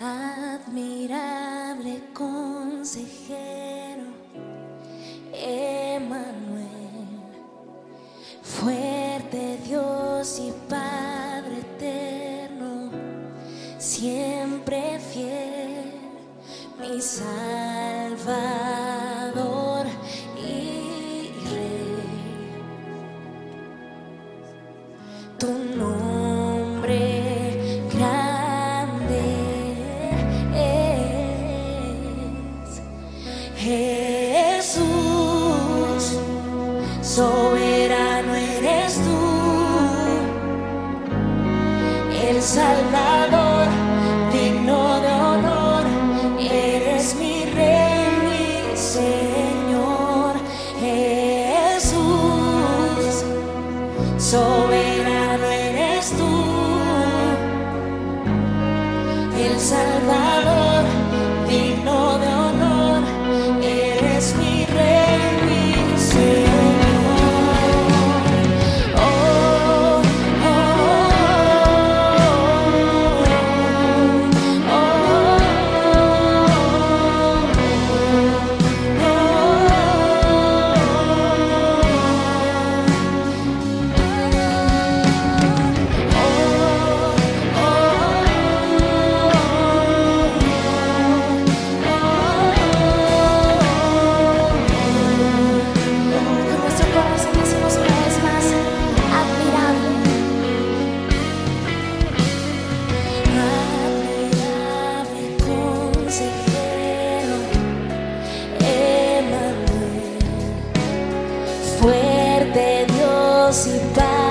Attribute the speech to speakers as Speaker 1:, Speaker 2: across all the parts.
Speaker 1: admirable consejero, Emanuel, fuerte Dios y Padre eterno, siempre fiel, mi.
Speaker 2: velocidad.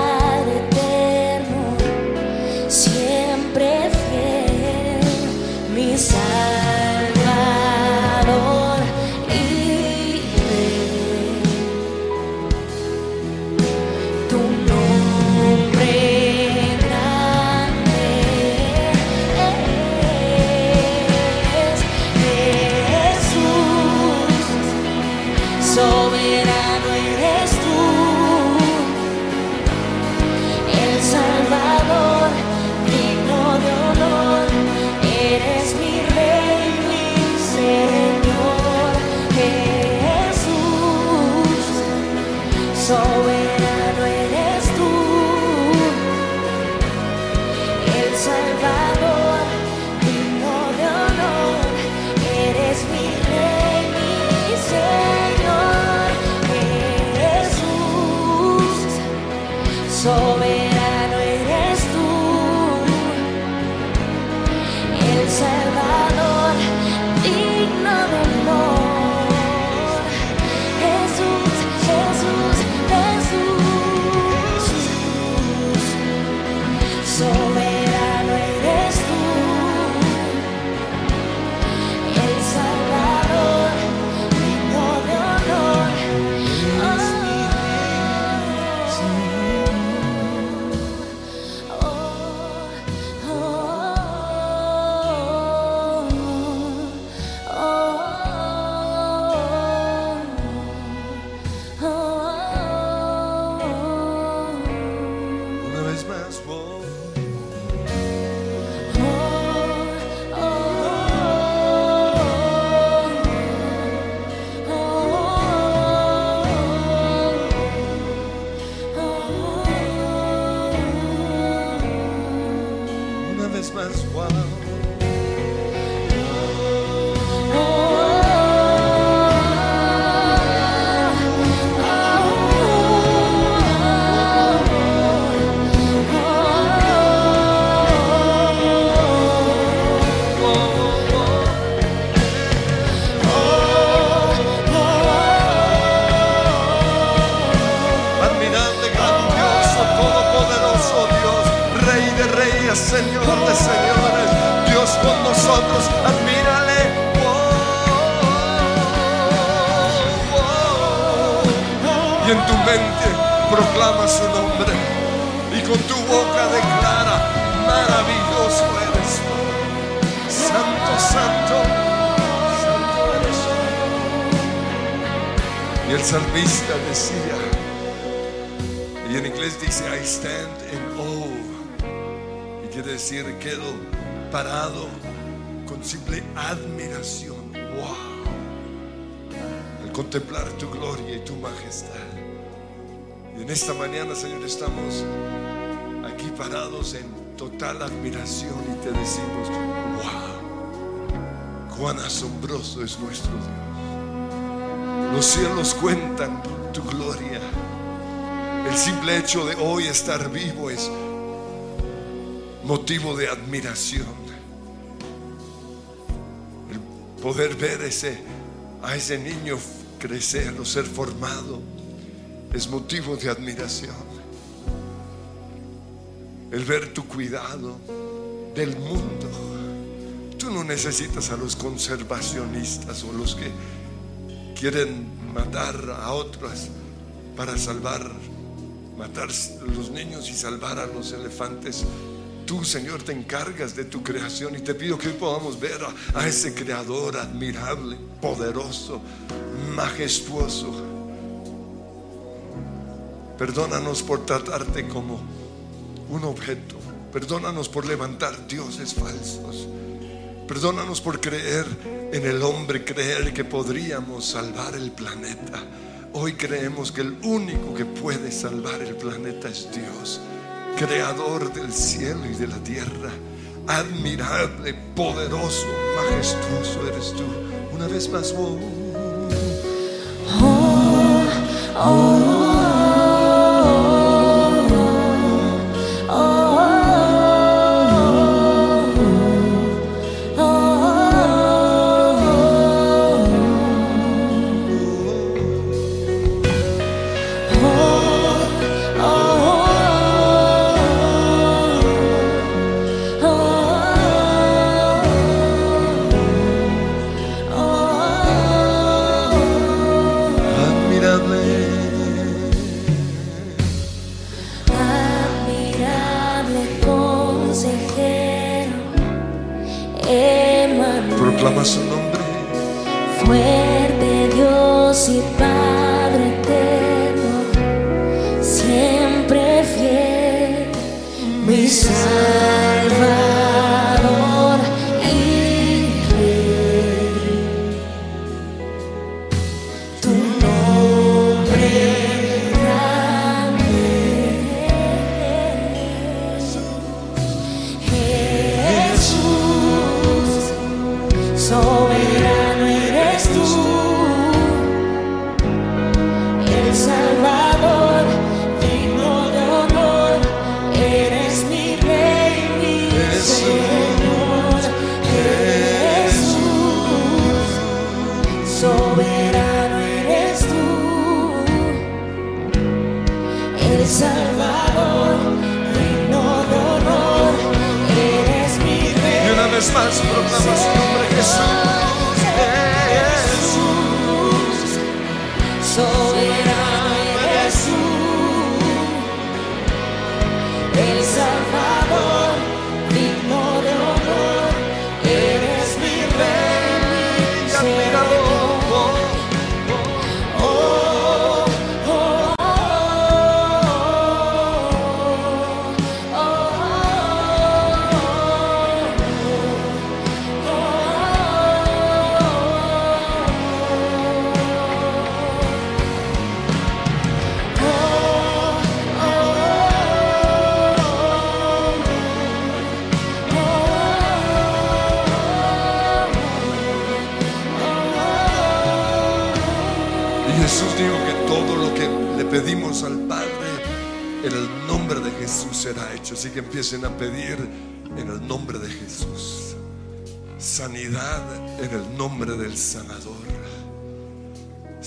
Speaker 2: Esta mañana, Señor, estamos aquí parados en total admiración y te decimos, wow, cuán asombroso es nuestro Dios. Los cielos cuentan tu gloria. El simple hecho de hoy estar vivo es motivo de admiración. El poder ver ese, a ese niño crecer o ser formado es motivo de admiración. El ver tu cuidado del mundo. Tú no necesitas a los conservacionistas o los que quieren matar a otros para salvar, matar a los niños y salvar a los elefantes. Tú, Señor, te encargas de tu creación y te pido que hoy podamos ver a ese creador admirable, poderoso, majestuoso. Perdónanos por tratarte como un objeto. Perdónanos por levantar dioses falsos. Perdónanos por creer en el hombre, creer que podríamos salvar el planeta. Hoy creemos que el único que puede salvar el planeta es Dios, creador del cielo y de la tierra. Admirable, poderoso, majestuoso eres tú. Una vez más, oh, admirable.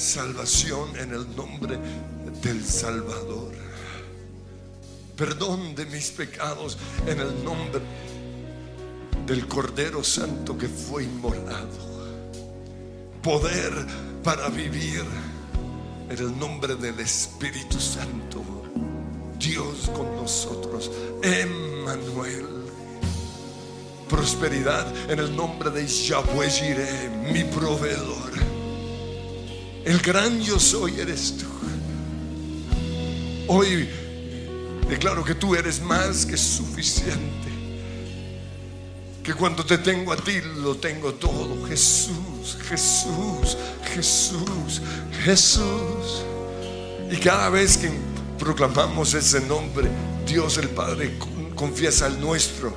Speaker 2: Salvación en el nombre del Salvador. Perdón de mis pecados en el nombre del Cordero Santo que fue inmolado poder para vivir en el nombre del Espíritu Santo. Dios con nosotros, Emmanuel. Prosperidad en el nombre de Yahweh Jireh, mi proveedor. El gran yo soy eres tú. Hoy declaro que tú eres más que suficiente Que cuando te tengo a ti lo tengo todo. Jesús, Jesús, Jesús, Jesús. Y cada vez que proclamamos ese nombre, Dios el Padre confiesa el nuestro.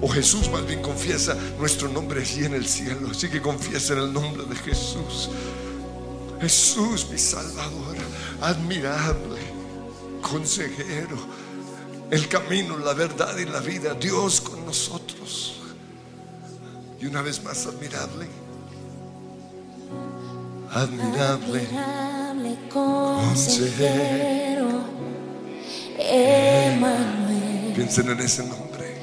Speaker 2: O Jesús más bien confiesa nuestro nombre allí en el cielo. Así que confiesa en el nombre de Jesús. Jesús, mi Salvador, admirable, consejero, el camino, la verdad y la vida, Dios con nosotros. Y una vez más, admirable, admirable,
Speaker 1: Admirable consejero, Emmanuel,
Speaker 2: piensen en ese nombre.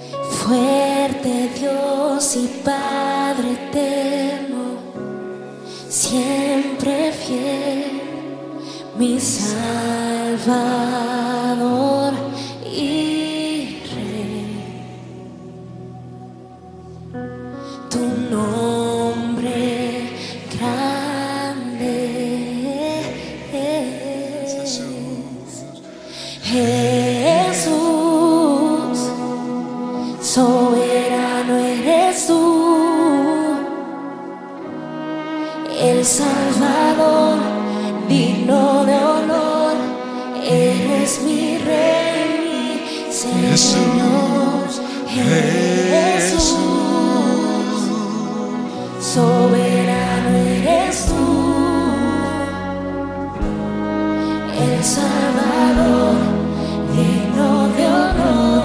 Speaker 1: fuerte Dios y Padre eterno, siempre fiel, mi Salvador el Salvador, digno de honor, eres mi Rey, mi Señor, Jesús, soberano eres tú. El Salvador, digno de honor,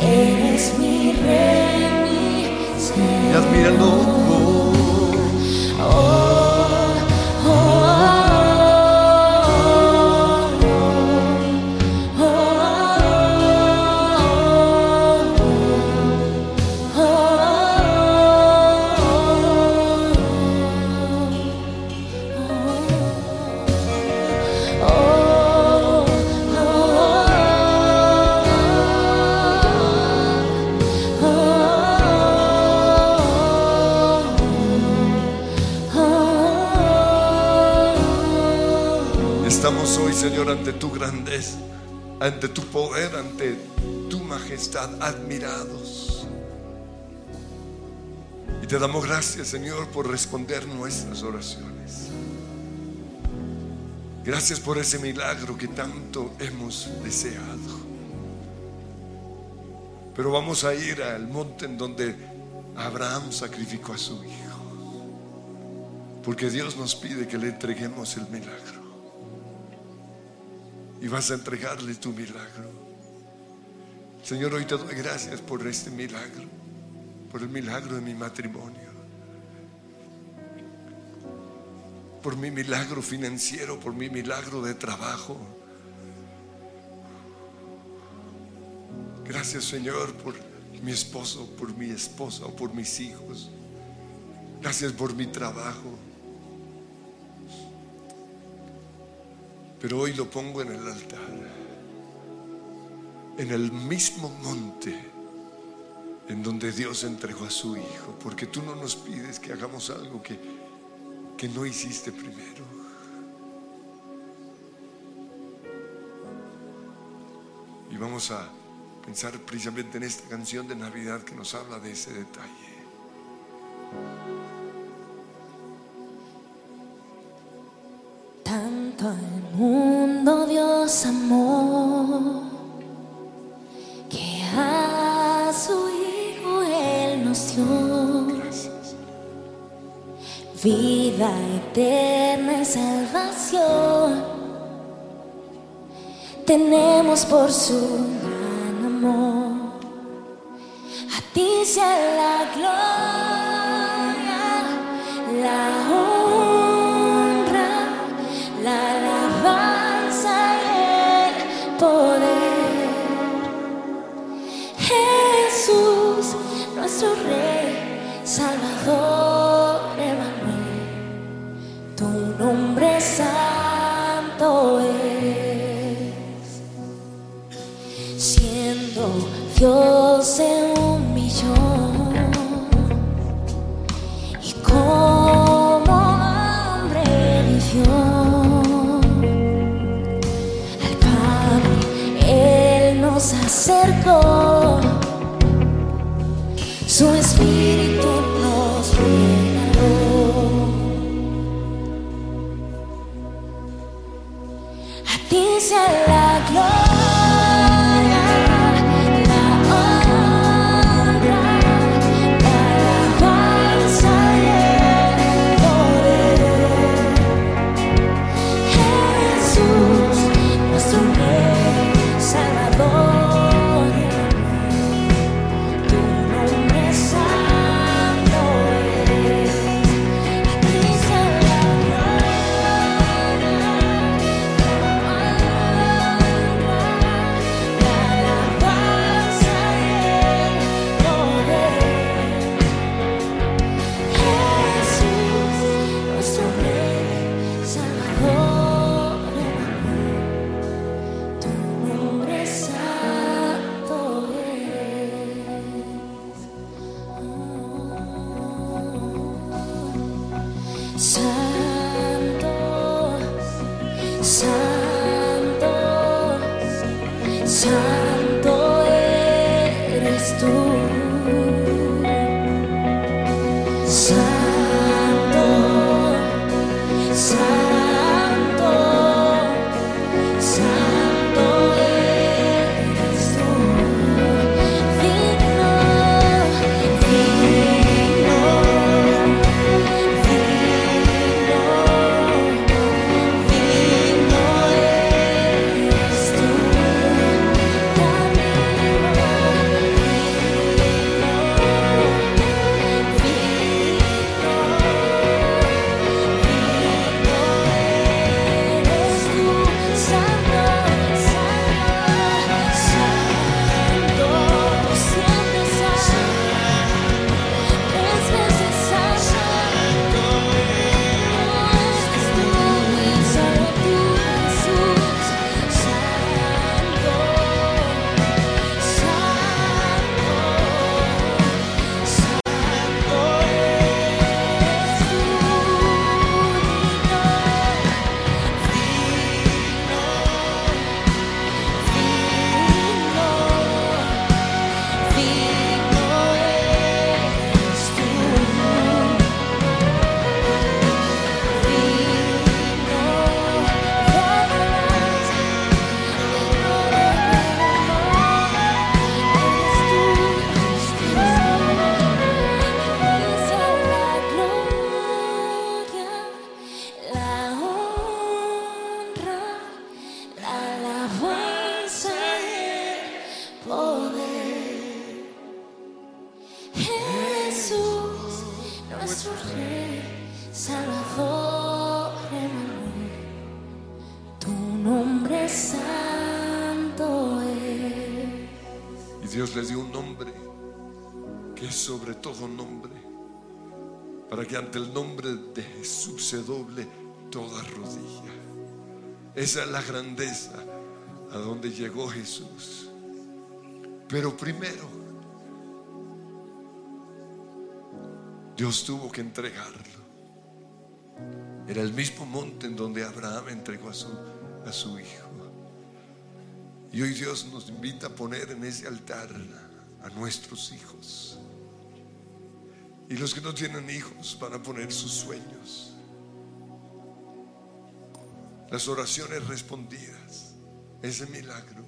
Speaker 1: eres mi rey, mi Señor.
Speaker 2: Señor, ante tu grandeza, ante tu poder, ante tu majestad, admirados. Y te damos gracias, Señor, por responder nuestras oraciones. Gracias por ese milagro que tanto hemos deseado. Pero vamos a ir al monte en donde Abraham sacrificó a su hijo. Porque Dios nos pide que le entreguemos el milagro. Y vas a entregarle tu milagro. Señor, hoy te doy gracias por este milagro. Por el milagro de mi matrimonio. Por mi milagro financiero, por mi milagro de trabajo. Gracias Señor por mi esposo, por mi esposa, por mis hijos. Gracias por mi trabajo. Pero hoy lo pongo en el altar, en el mismo monte en donde Dios entregó a su Hijo, porque tú no nos pides que hagamos algo que, que no hiciste primero. Y vamos a pensar precisamente en esta canción de Navidad que nos habla de ese detalle.
Speaker 1: Tanto mundo Dios amó que a su Hijo Él nos dio vida eterna y salvación. Tenemos por su peace and love. Esa es la grandeza a donde llegó Jesús. Pero primero, Dios tuvo que entregarlo. Era el mismo monte en donde Abraham entregó a su, a su hijo. Y hoy Dios nos invita a poner en ese altar a nuestros hijos. Y los que no tienen hijos van a poner sus sueños. Las oraciones respondidas. Ese milagro.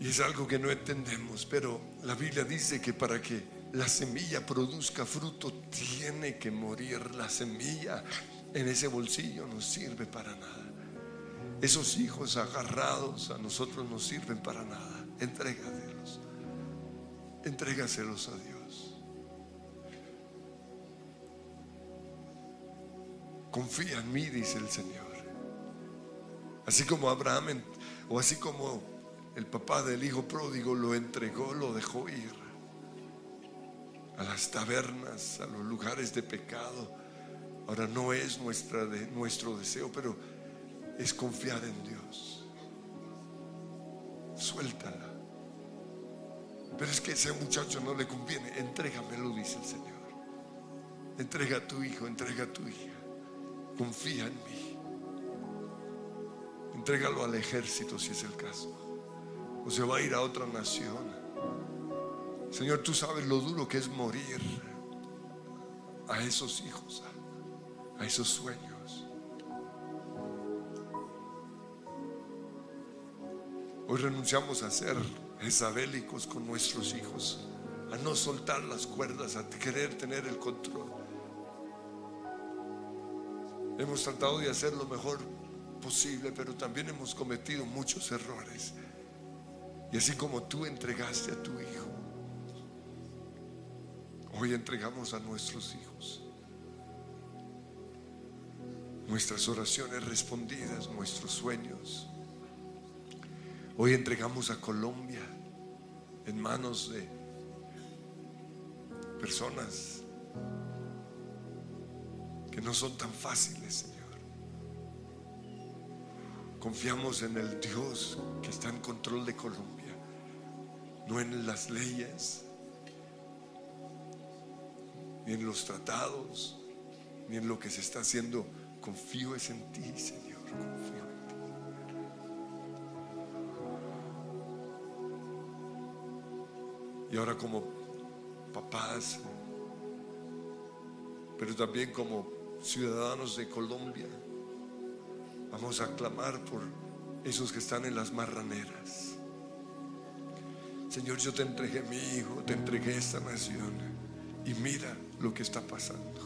Speaker 1: Y es algo que no entendemos, pero la Biblia dice que para que la semilla produzca fruto tiene que morir la semilla. En ese bolsillo no sirve para nada. Esos hijos agarrados a nosotros no sirven para nada. Entrégaselos. Entrégaselos a Dios. Confía en mí, dice el Señor. Así como Abraham, o así como el papá del hijo pródigo lo entregó, lo dejó ir a las tabernas, a los lugares de pecado. Ahora no es nuestro deseo, pero es confiar en Dios. Suéltala. Pero es que ese muchacho no le conviene. Entrégamelo, dice el Señor. Entrega a tu hijo, entrega a tu hija confía en mí. Entrégalo al ejército si es el caso. O se va a ir a otra nación. Señor, tú sabes lo duro que es morir a esos hijos, a esos sueños.
Speaker 2: Hoy renunciamos a ser esabélicos con nuestros hijos, a no soltar las cuerdas, a querer tener el control. Hemos tratado de hacer lo mejor posible, pero también hemos cometido muchos errores. Y así como tú entregaste a tu hijo, hoy entregamos a nuestros hijos. Nuestras oraciones respondidas, nuestros sueños. Hoy entregamos a Colombia en manos de personas no son tan fáciles, Señor. Confiamos en el Dios que está en control de Colombia no en las leyes, ni en los tratados, ni en lo que se está haciendo. Confío es en ti, Señor, confío en ti. Y ahora como papás, pero también como ciudadanos de Colombia, vamos a clamar por esos que están en las marraneras Señor, yo te entregué mi hijo, te entregué esta nación. Y mira lo que está pasando.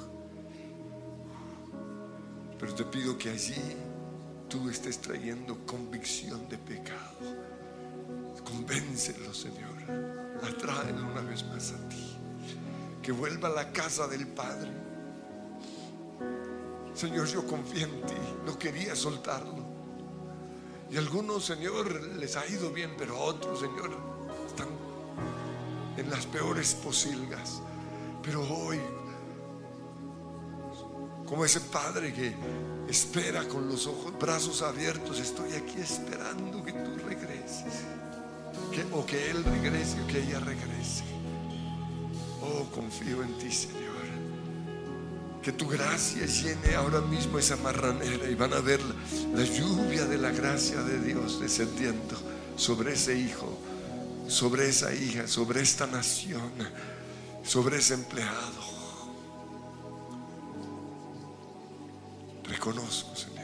Speaker 2: Pero te pido que allí tú estés trayendo convicción de pecado. Convéncelo, Señor. Atráelo una vez más a ti. Que vuelva a la casa del Padre. Señor, yo confío en ti. No quería soltarlo. Y a algunos, Señor, les ha ido bien, pero a otros, Señor, están en las peores posilgas. Pero hoy, como ese padre que espera con los ojos, brazos abiertos, estoy aquí esperando que tú regreses. o que Él regrese o que ella regrese. Oh, confío en ti, Señor. Que tu gracia llene ahora mismo esa marranera y van a ver la lluvia de la gracia de Dios descendiendo sobre ese hijo sobre esa hija, sobre esta nación, sobre ese empleado. Reconozco, Señor.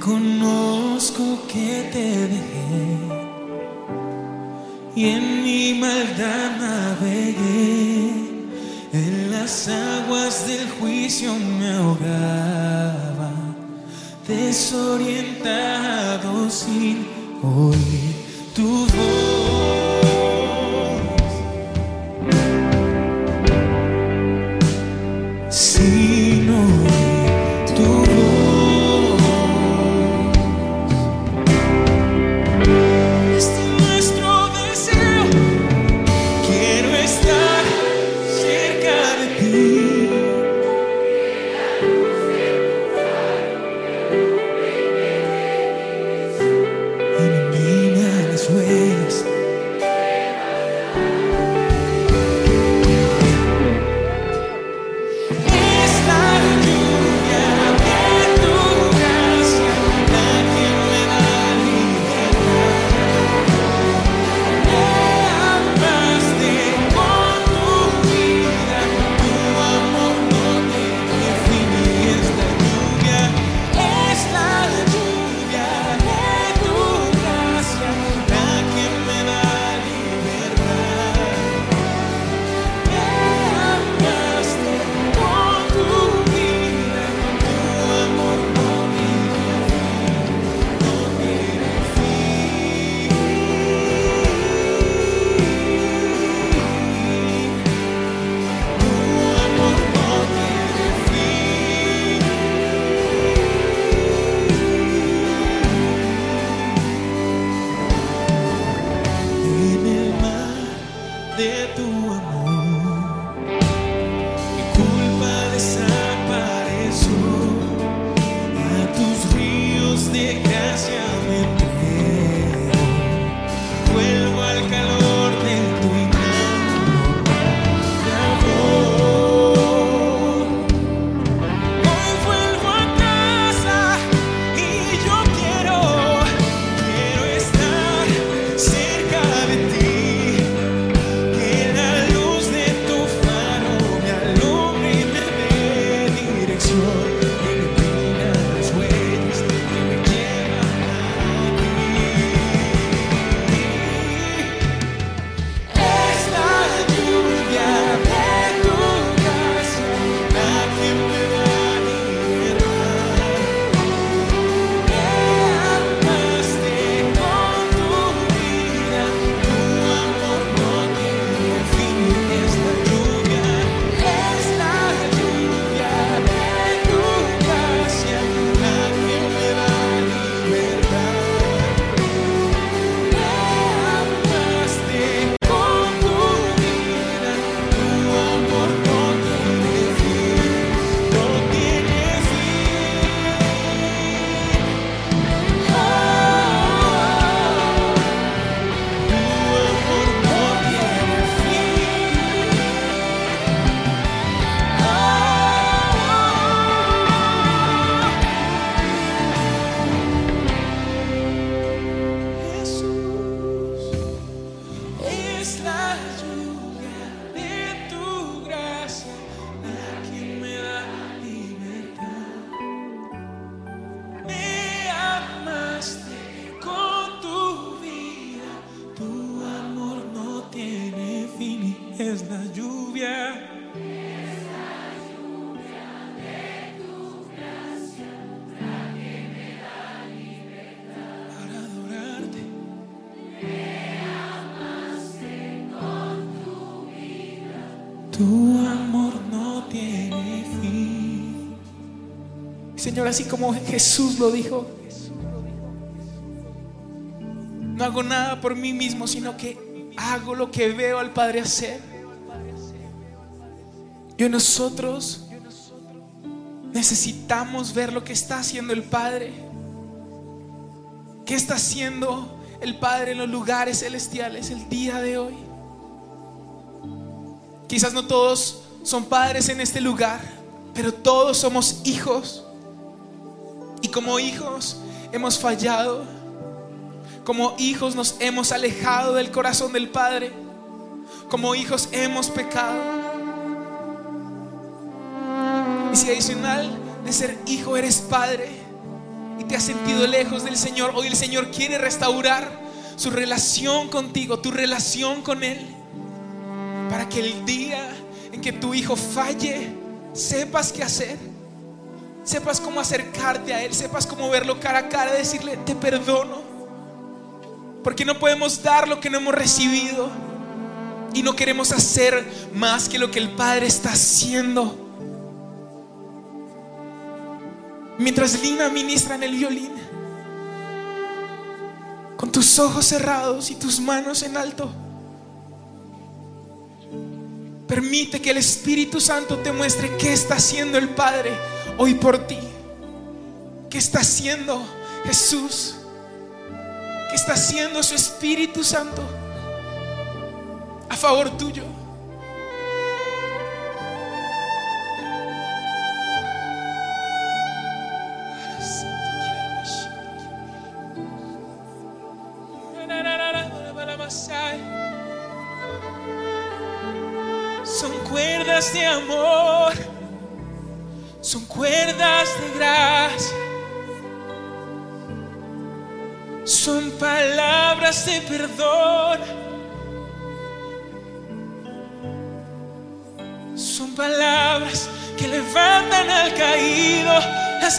Speaker 3: Reconozco que te dejé y en mi maldad navegué. En las aguas del juicio me ahogaba, desorientado sin oír eyes Así como Jesús lo dijo, no hago nada por mí mismo, sino que hago lo que veo al Padre hacer. Y hoy nosotros necesitamos ver lo que está haciendo el Padre. ¿Qué está haciendo el Padre en los lugares celestiales el día de hoy? Quizás no todos son padres en este lugar, pero todos somos hijos. Como hijos hemos fallado. Como hijos nos hemos alejado del corazón del Padre. Como hijos hemos pecado. Y si adicional de ser hijo eres padre y te has sentido lejos del Señor, hoy el Señor quiere restaurar su relación contigo, tu relación con Él. Para que el día en que tu hijo falle, sepas qué hacer. Sepas cómo acercarte a Él, sepas cómo verlo cara a cara, decirle, te perdono. Porque no podemos dar lo que no hemos recibido. Y no queremos hacer más que lo que el Padre está haciendo. Mientras Lina ministra en el violín, con tus ojos cerrados y tus manos en alto. Permite que el Espíritu Santo te muestre qué está haciendo el Padre hoy por ti. ¿Qué está haciendo Jesús? ¿Qué está haciendo su Espíritu Santo a favor tuyo?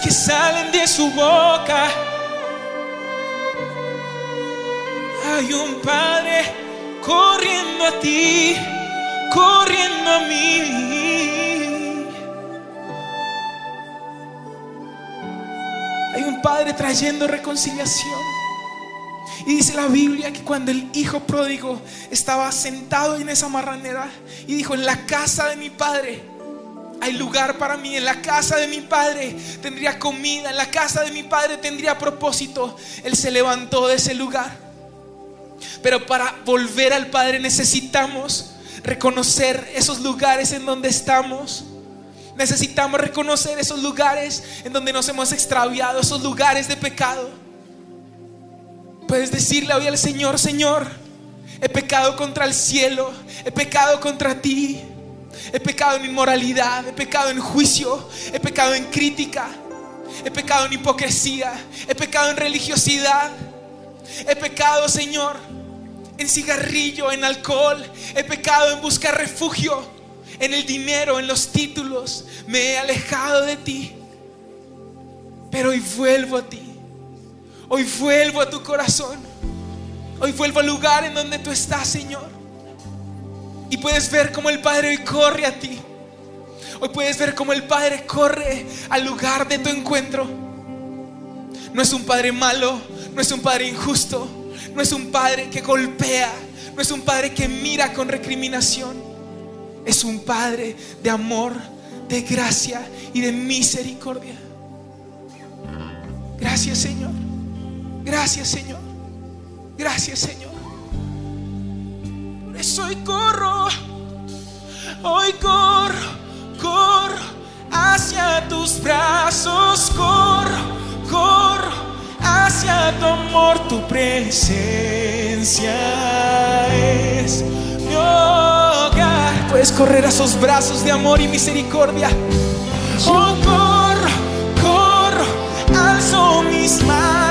Speaker 3: Que salen de su boca. Hay un Padre corriendo a ti, corriendo a mí. Hay un Padre trayendo reconciliación. Y dice la Biblia que cuando el hijo pródigo estaba sentado en esa marranera y dijo, en la casa de mi padre hay lugar para mí, en la casa de mi padre tendría comida, en la casa de mi padre tendría propósito, él se levantó de ese lugar. Pero para volver al Padre necesitamos reconocer esos lugares en donde estamos. Necesitamos reconocer esos lugares en donde nos hemos extraviado, esos lugares de pecado. Puedes decirle hoy al Señor, Señor, he pecado contra el cielo, he pecado contra ti, he pecado en inmoralidad, he pecado en juicio, he pecado en crítica, he pecado en hipocresía, he pecado en religiosidad. He pecado, Señor, en cigarrillo, en alcohol. He pecado en buscar refugio, en el dinero, en los títulos. Me he alejado de ti. Pero hoy vuelvo a ti. Hoy vuelvo a tu corazón. Hoy vuelvo al lugar en donde tú estás, Señor. Y puedes ver cómo el Padre hoy corre a ti. Hoy puedes ver cómo el Padre corre al lugar de tu encuentro. No es un Padre malo, no es un Padre injusto, no es un Padre que golpea, no es un Padre que mira con recriminación. Es un Padre de amor, de gracia y de misericordia. Gracias Señor. Gracias Señor. Gracias Señor. Por eso hoy corro, hoy corro, corro hacia tus brazos, corro, corro hacia tu amor, tu presencia es mi hogar. Puedes correr a esos brazos de amor y misericordia. Oh, corro, corro, alzo mis manos,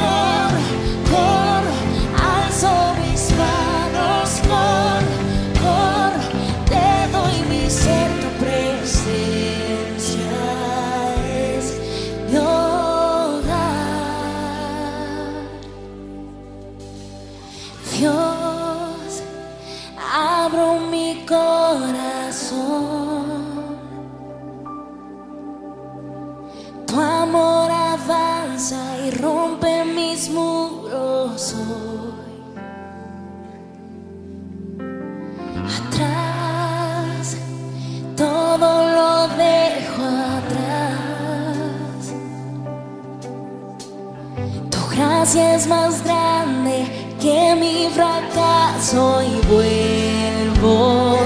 Speaker 1: gracia es más grande que mi fracaso y vuelvo.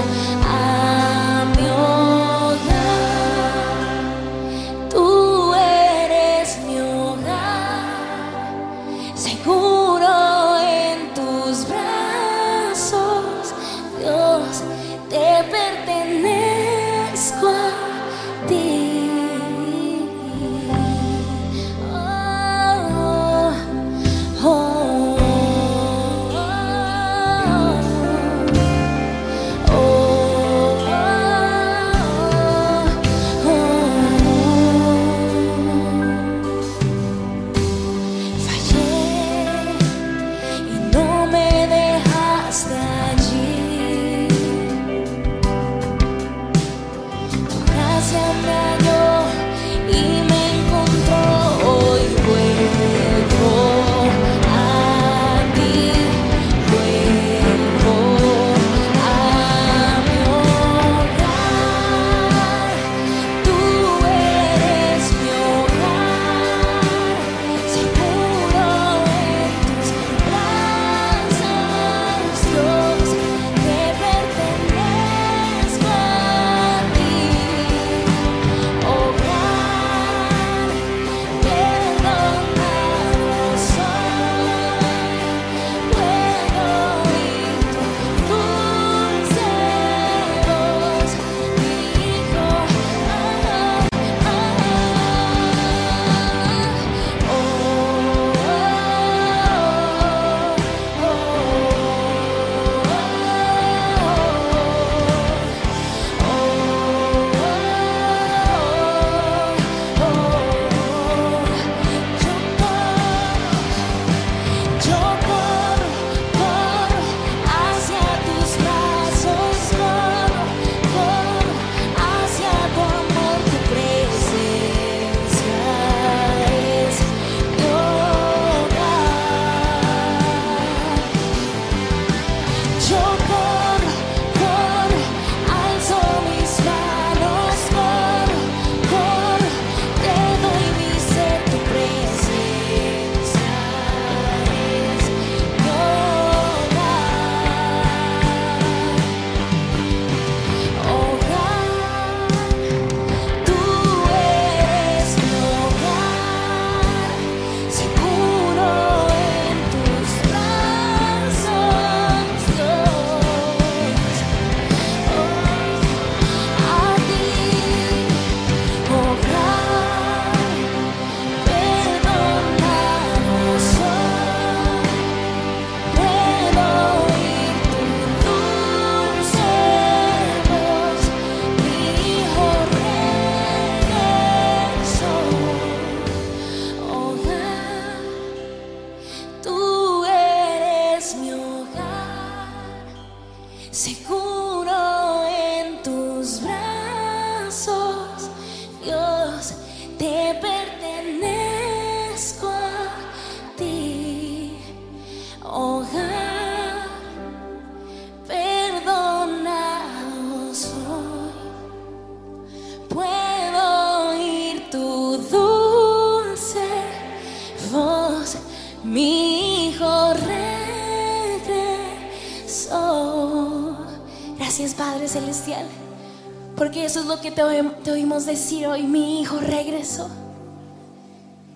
Speaker 1: te, oímos decir hoy, mi hijo regresó.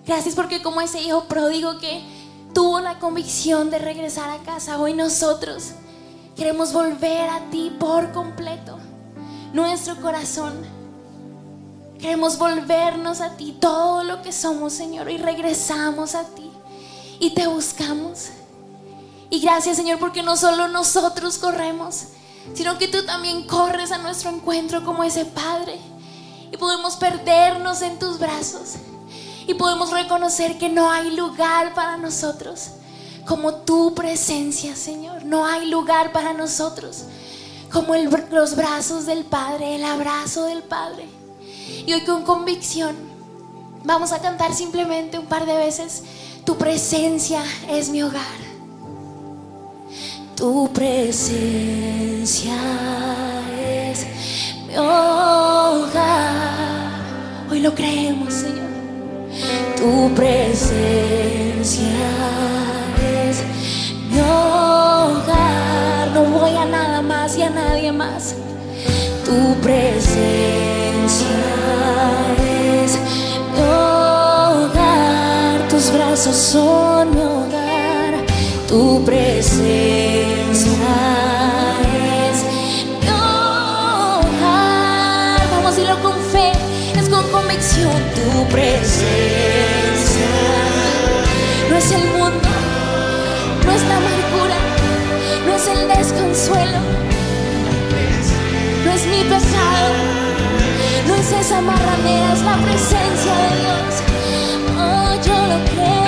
Speaker 1: Gracias porque como ese hijo pródigo que tuvo la convicción de regresar a casa, hoy nosotros queremos volver a ti por completo. Nuestro corazón. Queremos volvernos a ti todo lo que somos, Señor, y regresamos a ti y te buscamos. Y gracias, Señor, porque no solo nosotros corremos, sino que tú también corres a nuestro encuentro como ese Padre. Y podemos perdernos en tus brazos. Y podemos reconocer que no hay lugar para nosotros como tu presencia, Señor. No hay lugar para nosotros como el- los brazos del Padre, el abrazo del Padre. Y hoy con convicción vamos a cantar simplemente un par de veces, tu presencia es mi hogar. Tu presencia es mi hogar. Hoy lo creemos, Señor. Tu presencia es mi hogar. No voy a nada más y a nadie más. Tu presencia es mi hogar. Tus brazos son mi hogar. Tu presencia presencia. No es el mundo, no es la amargura, no es el desconsuelo, no es mi pecado, no es esa marranera, es la presencia de Dios. Oh, yo lo creo,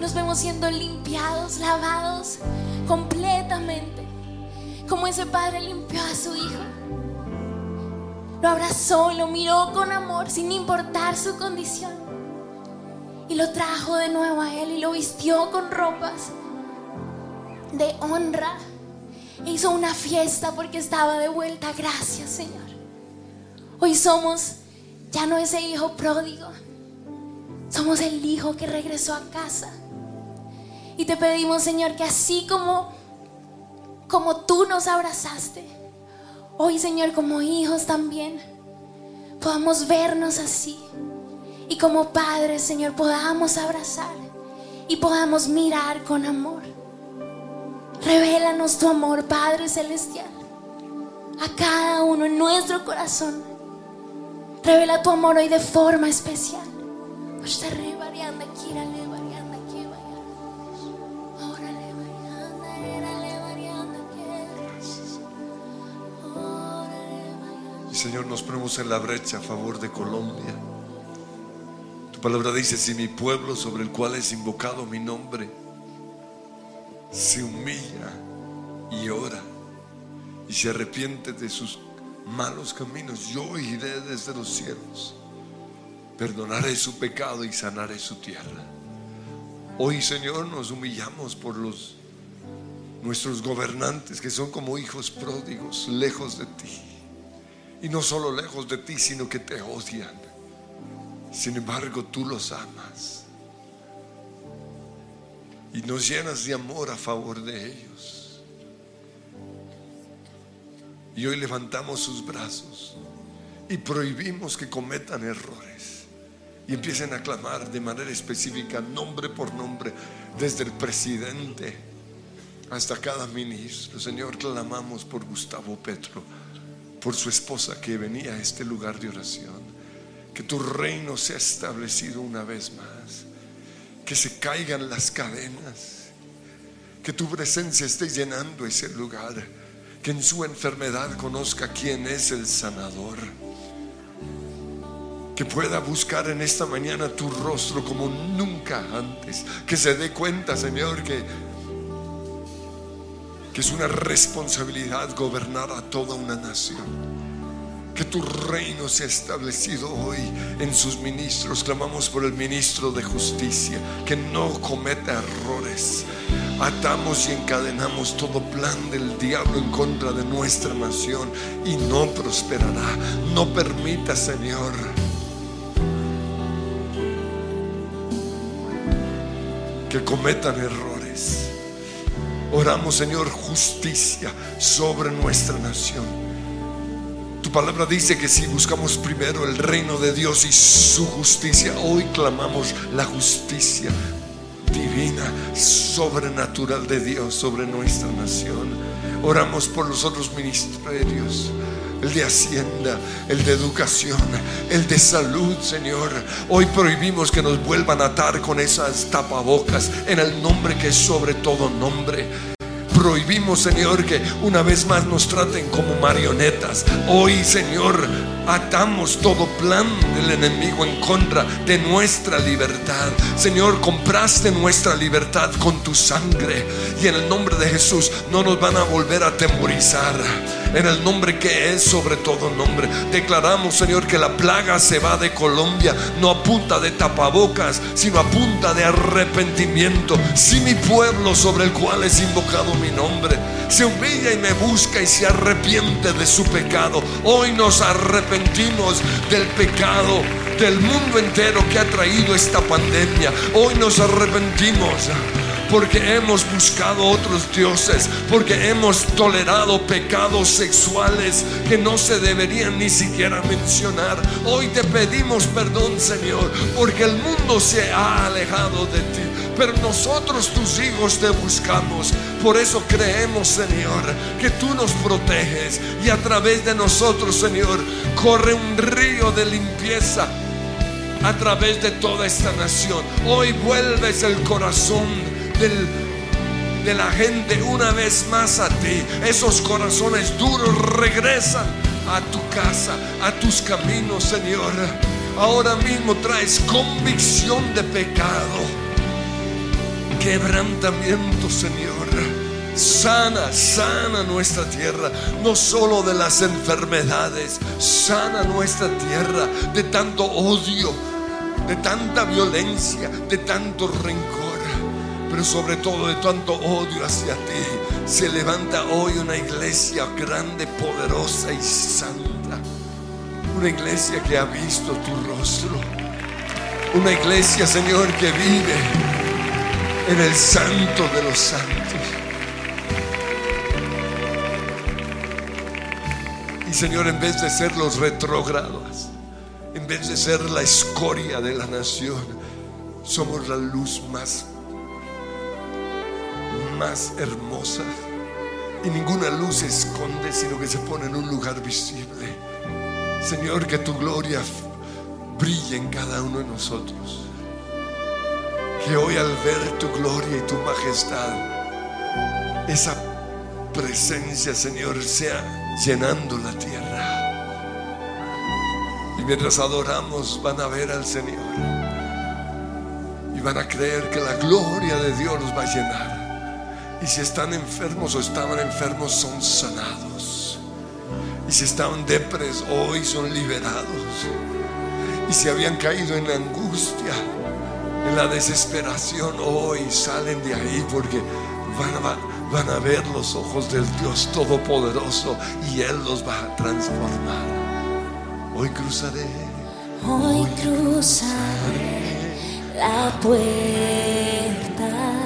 Speaker 1: nos vemos siendo limpiados, lavados completamente, como ese padre limpió a su hijo. Lo abrazó y lo miró con amor sin importar su condición. Y lo trajo de nuevo a él y lo vistió con ropas de honra. E hizo una fiesta porque estaba de vuelta. Gracias Señor. Hoy somos ya no ese hijo pródigo. Somos el hijo que regresó a casa. Y te pedimos Señor que así como, como tú nos abrazaste. Hoy, Señor, como hijos también, podamos vernos así. Y como padres, Señor, podamos abrazar y podamos mirar con amor. Revélanos tu amor, Padre Celestial, a cada uno en nuestro corazón. Revela tu amor hoy de forma especial.
Speaker 2: Señor, nos ponemos en la brecha a favor de Colombia. Tu palabra dice, si mi pueblo sobre el cual es invocado mi nombre se humilla y ora y se arrepiente de sus malos caminos, yo iré desde los cielos, perdonaré su pecado y sanaré su tierra. Hoy, Señor, nos humillamos por los nuestros gobernantes que son como hijos pródigos, lejos de ti. Y no solo lejos de ti, sino que te odian. Sin embargo, tú los amas. Y nos llenas de amor a favor de ellos. Y hoy levantamos sus brazos y prohibimos que cometan errores. Y empiecen a clamar de manera específica, nombre por nombre, desde el presidente hasta cada ministro. Señor, clamamos por Gustavo Petro por su esposa que venía a este lugar de oración. Que tu reino sea establecido una vez más. Que se caigan las cadenas. Que tu presencia esté llenando ese lugar. Que en su enfermedad conozca quién es el sanador. Que pueda buscar en esta mañana tu rostro como nunca antes. Que se dé cuenta, Señor, que, que es una responsabilidad gobernar a toda una nación. Que tu reino sea establecido hoy en sus ministros. Clamamos por el ministro de justicia, que no cometa errores. Atamos y encadenamos todo plan del diablo en contra de nuestra nación y no prosperará. No permita, Señor, que cometan errores. Oramos, Señor, justicia sobre nuestra nación. Tu palabra dice que si buscamos primero el reino de Dios y su justicia, hoy clamamos la justicia divina, sobrenatural de Dios sobre nuestra nación. Oramos por los otros ministerios el de Hacienda, el de Educación, el de Salud, Señor. Hoy prohibimos que nos vuelvan a atar con esas tapabocas en el nombre que es sobre todo nombre. Prohibimos, Señor, que una vez más nos traten como marionetas. Hoy, Señor, atamos todo plan del enemigo en contra de nuestra libertad. Señor, compraste nuestra libertad con tu sangre. Y en el nombre de Jesús no nos van a volver a atemorizar. En el nombre que es sobre todo nombre. Declaramos, Señor, que la plaga se va de Colombia. No a punta de tapabocas, sino a punta de arrepentimiento. Si mi pueblo sobre el cual es invocado mi nombre se humilla y me busca y se arrepiente de su pecado. Hoy nos arrepentimos del pecado del mundo entero que ha traído esta pandemia. Hoy nos arrepentimos porque hemos buscado otros dioses, porque hemos tolerado pecados sexuales que no se deberían ni siquiera mencionar. Hoy te pedimos perdón, Señor, porque el mundo se ha alejado de ti, pero nosotros tus hijos te buscamos. Por eso creemos, Señor, que tú nos proteges y a través de nosotros, Señor, corre un río de limpieza a través de toda esta nación. Hoy vuelves el corazón de la gente una vez más a ti. Esos corazones duros regresan a tu casa, a tus caminos, Señor. Ahora mismo traes convicción de pecado, quebrantamiento, Señor. Sana, sana nuestra tierra, no solo de las enfermedades, sana nuestra tierra de tanto odio, de tanta violencia, de tanto rencor pero sobre todo de tanto odio hacia ti, se levanta hoy una iglesia grande, poderosa y santa. Una iglesia que ha visto tu rostro. Una iglesia, Señor, que vive en el santo de los santos. Y Señor, en vez de ser los retrógrados, en vez de ser la escoria de la nación, somos la luz más más hermosa. Y ninguna luz se esconde, sino que se pone en un lugar visible. Señor, que tu gloria brille en cada uno de nosotros. Que hoy al ver tu gloria y tu majestad, esa presencia, Señor, sea llenando la tierra. Y mientras adoramos, van a ver al Señor. Y van a creer que la gloria de Dios los va a llenar. Y si están enfermos o estaban enfermos, son sanados. Y si estaban depres, hoy son liberados. Y si habían caído en la angustia, en la desesperación, hoy salen de ahí porque van a, van a ver los ojos del Dios Todopoderoso y Él los va a transformar. Hoy cruzaré.
Speaker 1: Hoy cruzaré la puerta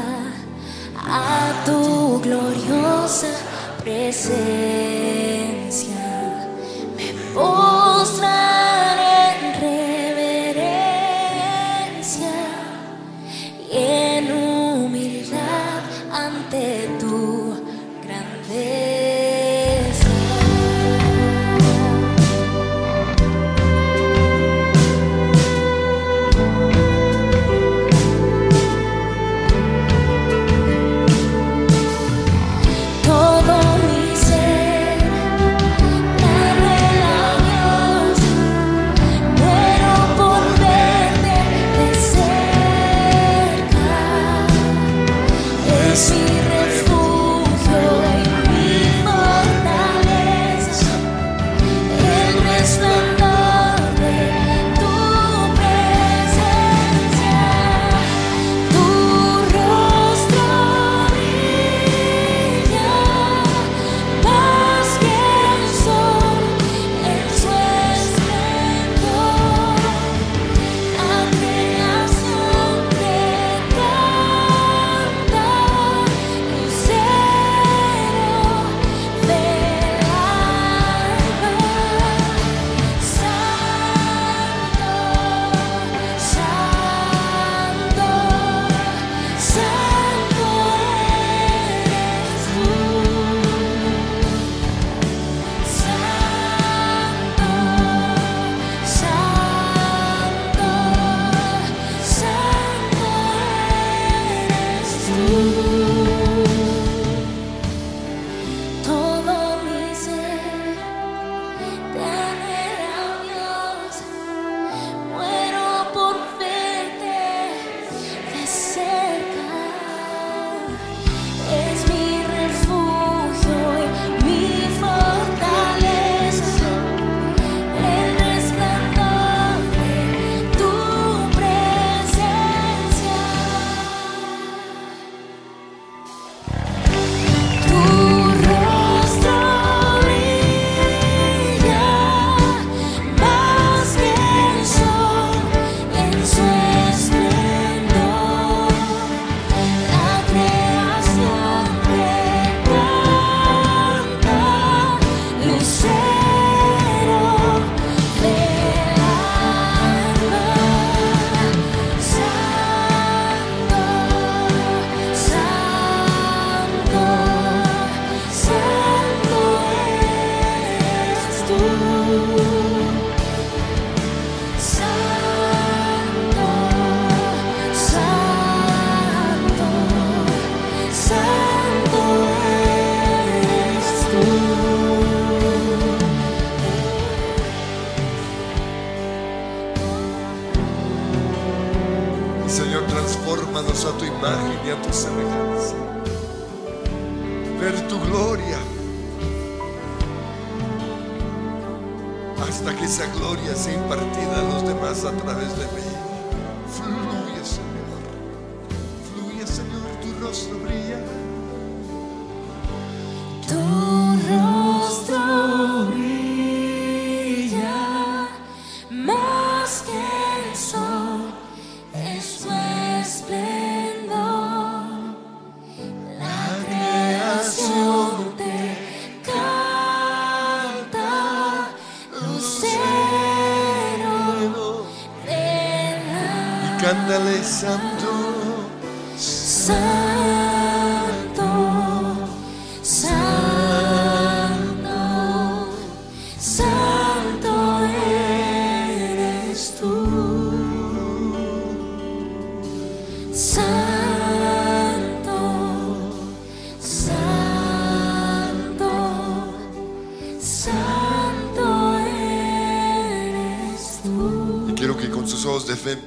Speaker 1: a tu gloriosa presencia. Me postraré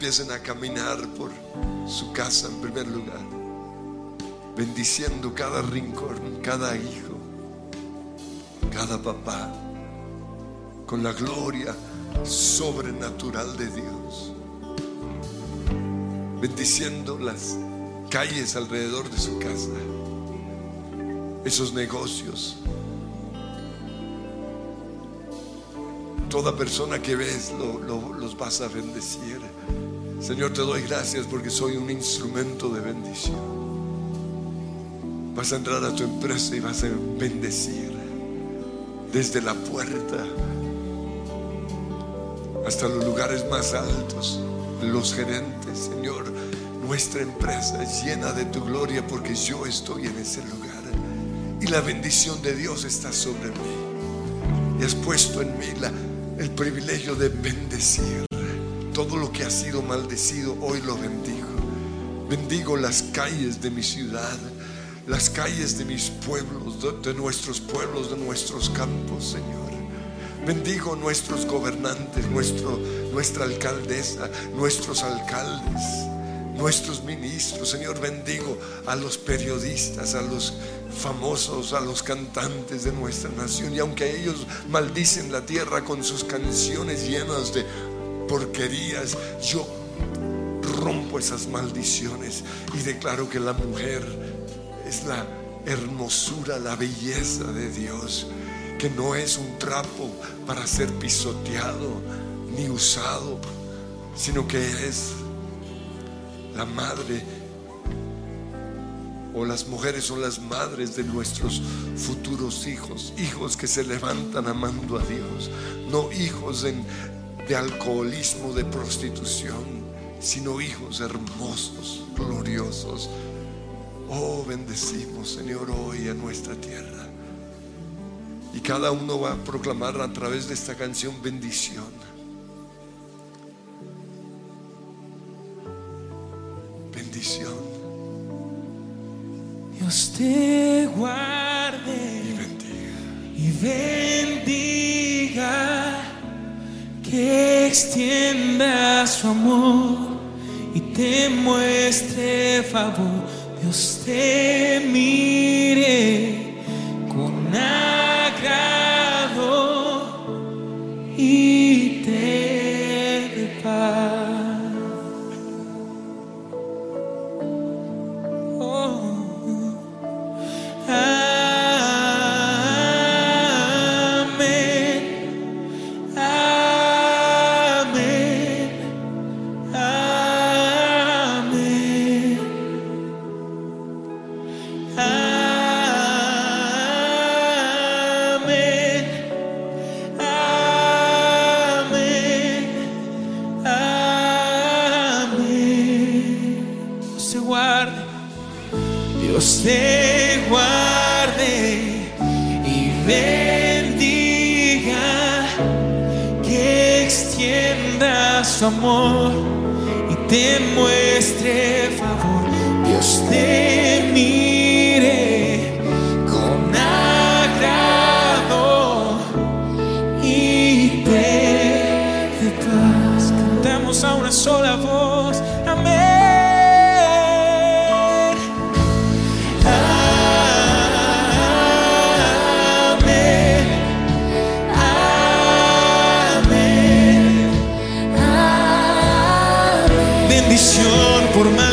Speaker 2: empiecen a caminar por su casa en primer lugar, bendiciendo cada rincón, cada hijo, cada papá, con la gloria sobrenatural de Dios, bendiciendo las calles alrededor de su casa, esos negocios. Toda persona que ves lo- lo- los vas a bendecir. Señor, te doy gracias porque soy un instrumento de bendición. Vas a entrar a tu empresa y vas a bendecir desde la puerta hasta los lugares más altos, los gerentes, Señor. Nuestra empresa es llena de tu gloria porque yo estoy en ese lugar y la bendición de Dios está sobre mí y has puesto en mí la- el privilegio de bendecir. Todo lo que ha sido maldecido, hoy lo bendigo. Bendigo las calles de mi ciudad, las calles de mis pueblos, de, nuestros pueblos, de nuestros campos, Señor. Bendigo nuestros gobernantes, nuestro, nuestra alcaldesa, nuestros alcaldes, nuestros ministros. Señor, bendigo a los periodistas, a los famosos, a los cantantes de nuestra nación. Y aunque ellos maldicen la tierra con sus canciones llenas de porquerías, yo rompo esas maldiciones y declaro que la mujer es la hermosura, la belleza de Dios, que no es un trapo para ser pisoteado ni usado, sino que es la madre o las mujeres son las madres de nuestros futuros hijos, hijos que se levantan amando a Dios, no hijos en- de alcoholismo, de prostitución, sino hijos hermosos, gloriosos. Oh, bendecimos, Señor, hoy a nuestra tierra. Y cada uno va a proclamar a través de esta canción bendición. Bendición
Speaker 3: Dios te
Speaker 2: y
Speaker 3: guarde
Speaker 2: bendiga.
Speaker 3: y bendiga, que extienda su amor y te muestre favor. Dios te mire con agrado por maldición.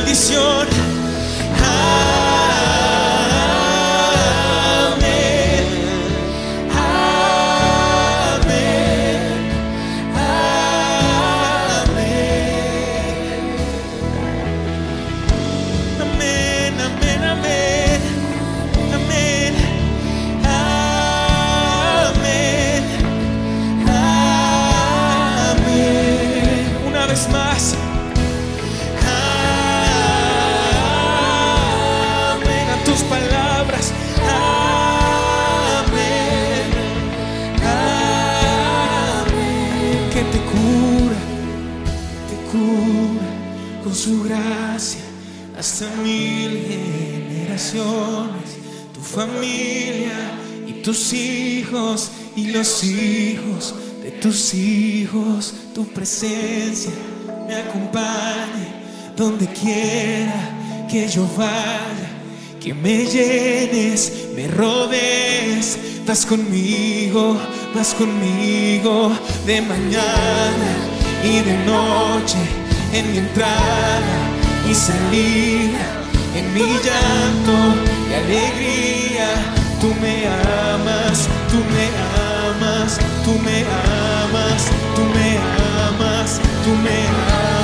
Speaker 3: Que me llenes, me rodees, vas conmigo, vas conmigo de mañana y de noche, en mi entrada y salida, en mi llanto y alegría. Tú me amas, tú me amas, tú me amas, tú me amas, tú me amas, tú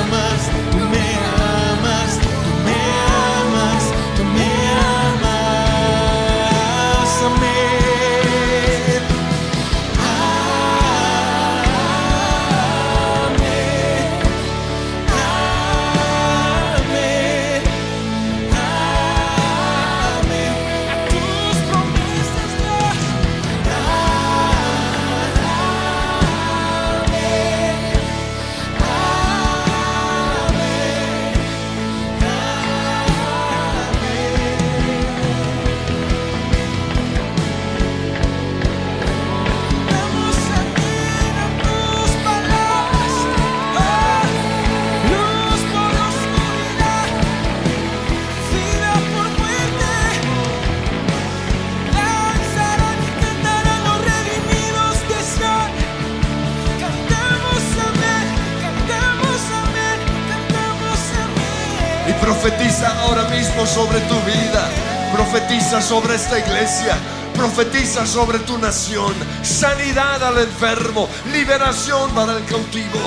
Speaker 2: Sobre esta iglesia. Profetiza sobre tu nación. Sanidad al enfermo. Liberación para el cautivo.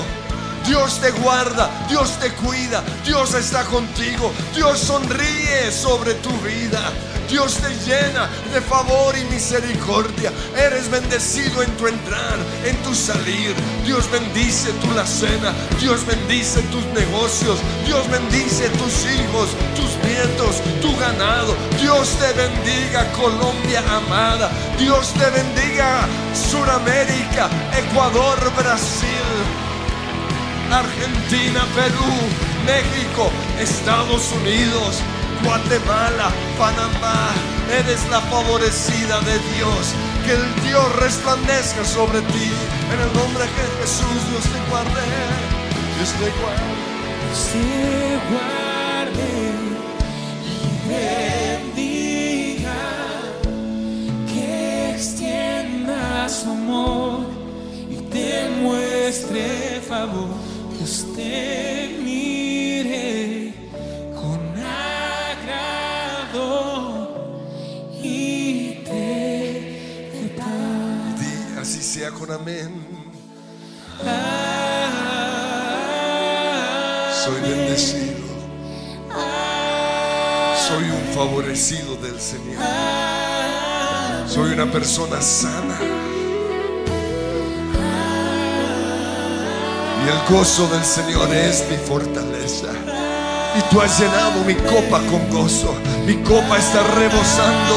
Speaker 2: Dios te guarda, Dios te cuida, Dios está contigo, Dios sonríe sobre tu vida. Dios te llena de favor y misericordia. Eres bendecido en tu entrar, en tu salir. Dios bendice tu la cena. Dios bendice tus negocios. Dios bendice tus hijos, tus tu ganado. Dios te bendiga, Colombia amada. Dios te bendiga, Suramérica, Ecuador, Brasil. Argentina, Perú, México, Estados Unidos, Guatemala, Panamá. Eres la favorecida de Dios. Que el Dios resplandezca sobre ti. En el nombre de Jesús, Dios te guarde. Dios te guarde.
Speaker 3: se guarde muestre favor, Dios te mire con agrado y te.
Speaker 2: Di, así sea con amén. Soy bendecido. Soy un favorecido del Señor. Soy una persona sana. Y el gozo del Señor es mi fortaleza. Y tú has llenado mi copa con gozo. Mi copa está rebosando.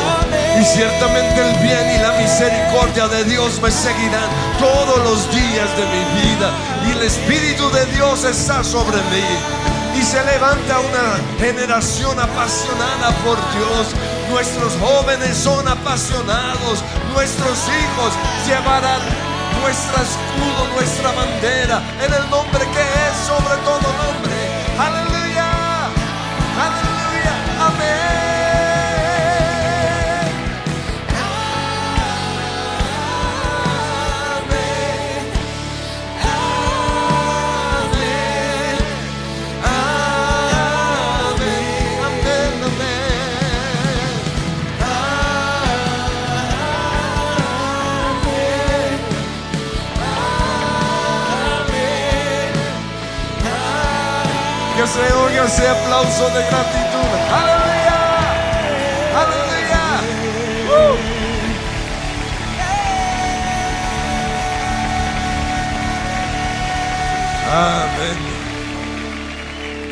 Speaker 2: Y ciertamente el bien y la misericordia de Dios me seguirán todos los días de mi vida. Y el Espíritu de Dios está sobre mí. Y se levanta una generación apasionada por Dios. Nuestros jóvenes son apasionados. Nuestros hijos llevarán nuestro escudo, nuestra bandera, en el nombre que es sobre todo nombre. Ese aplauso de gratitud. Aleluya. Aleluya. ¡Uh! Amén.